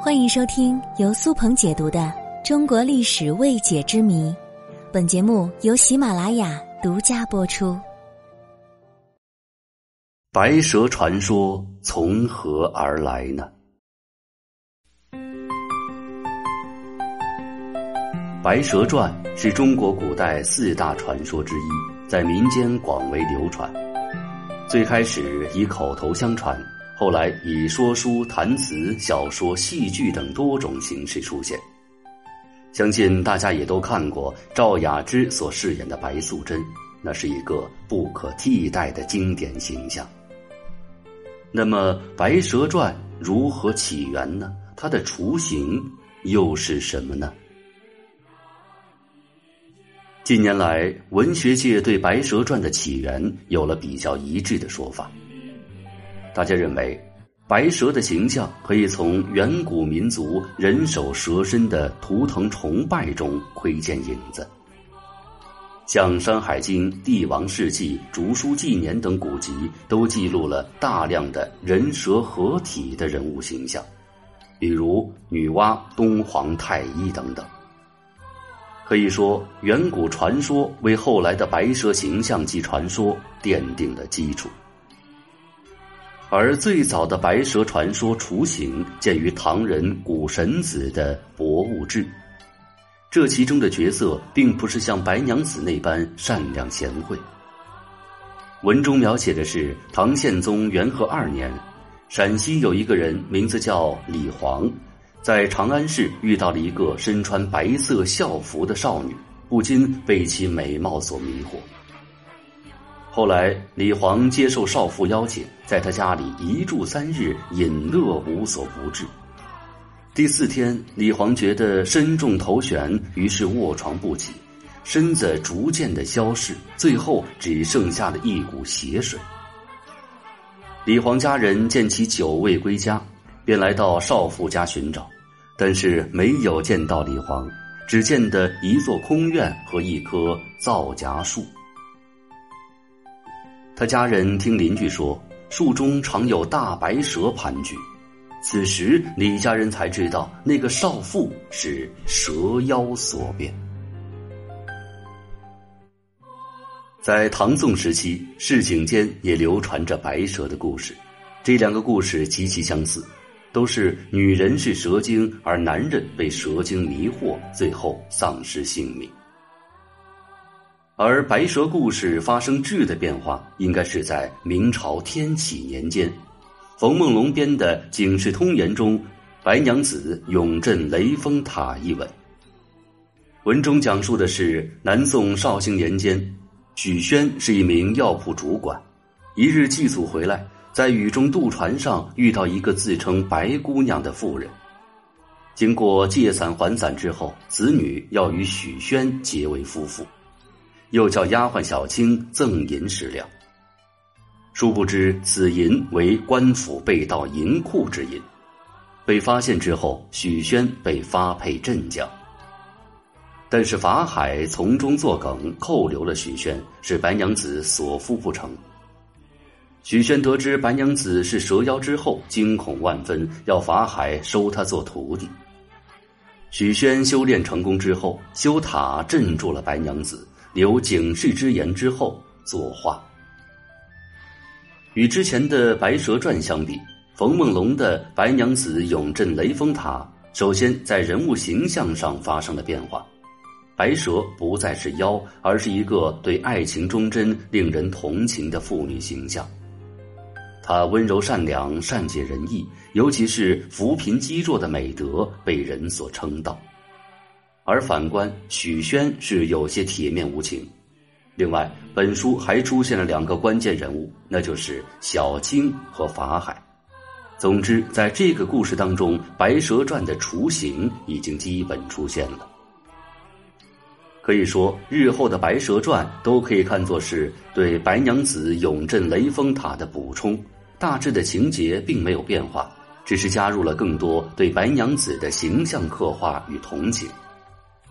欢迎收听由苏鹏解读的《中国历史未解之谜》，本节目由喜马拉雅独家播出。白蛇传说从何而来呢？《白蛇传》是中国古代四大传说之一，在民间广为流传。最开始以口头相传。后来以说书、弹词、小说、戏剧等多种形式出现。相信大家也都看过赵雅芝所饰演的白素贞，那是一个不可替代的经典形象。那么《白蛇传》如何起源呢？它的雏形又是什么呢？近年来，文学界对《白蛇传》的起源有了比较一致的说法。大家认为，白蛇的形象可以从远古民族人首蛇身的图腾崇拜中窥见影子。像《山海经》《帝王世纪》《竹书纪年》等古籍都记录了大量的人蛇合体的人物形象，比如女娲、东皇太一等等。可以说，远古传说为后来的白蛇形象及传说奠定了基础。而最早的白蛇传说雏形见于唐人古神子的《博物志》，这其中的角色并不是像白娘子那般善良贤惠。文中描写的是唐宪宗元和二年，陕西有一个人名字叫李黄，在长安市遇到了一个身穿白色校服的少女，不禁被其美貌所迷惑。后来，李黄接受少妇邀请，在他家里一住三日，饮乐无所不至。第四天，李黄觉得身中头悬，于是卧床不起，身子逐渐的消逝，最后只剩下了一股血水。李黄家人见其久未归家，便来到少妇家寻找，但是没有见到李黄，只见得一座空院和一棵皂荚树。他家人听邻居说，树中常有大白蛇盘踞。此时，李家人才知道那个少妇是蛇妖所变。在唐宋时期，市井间也流传着白蛇的故事。这两个故事极其相似，都是女人是蛇精，而男人被蛇精迷惑，最后丧失性命。而白蛇故事发生质的变化，应该是在明朝天启年间，冯梦龙编的《警世通言》中，《白娘子永镇雷峰塔》一文。文中讲述的是南宋绍兴年间，许宣是一名药铺主管，一日祭祖回来，在雨中渡船上遇到一个自称白姑娘的妇人，经过借伞还伞之后，子女要与许宣结为夫妇。又叫丫鬟小青赠银十两，殊不知此银为官府被盗银库之银，被发现之后，许宣被发配镇江。但是法海从中作梗，扣留了许宣，使白娘子所缚不成。许宣得知白娘子是蛇妖之后，惊恐万分，要法海收他做徒弟。许宣修炼成功之后，修塔镇住了白娘子。留警示之言之后作画。与之前的《白蛇传》相比，冯梦龙的《白娘子永镇雷峰塔》首先在人物形象上发生了变化，白蛇不再是妖，而是一个对爱情忠贞、令人同情的妇女形象。她温柔善良、善解人意，尤其是扶贫济弱的美德被人所称道。而反观许宣是有些铁面无情，另外本书还出现了两个关键人物，那就是小青和法海。总之，在这个故事当中，《白蛇传》的雏形已经基本出现了。可以说，日后的《白蛇传》都可以看作是对白娘子永镇雷峰塔的补充，大致的情节并没有变化，只是加入了更多对白娘子的形象刻画与同情。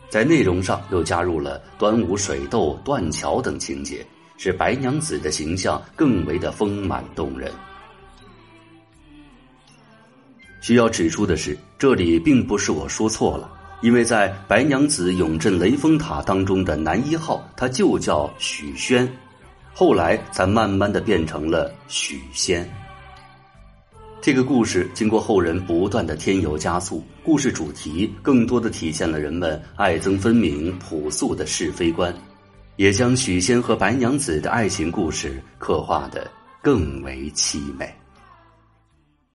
在内容上又加入了端午水斗、断桥等情节，使白娘子的形象更为的丰满动人。需要指出的是，这里并不是我说错了，因为在白娘子永镇雷峰塔当中的男一号，他就叫许宣，后来才慢慢的变成了许仙。这个故事经过后人不断的添油加醋，故事主题更多的体现了人们爱憎分明、朴素的是非观，也将许仙和白娘子的爱情故事刻画的更为凄美。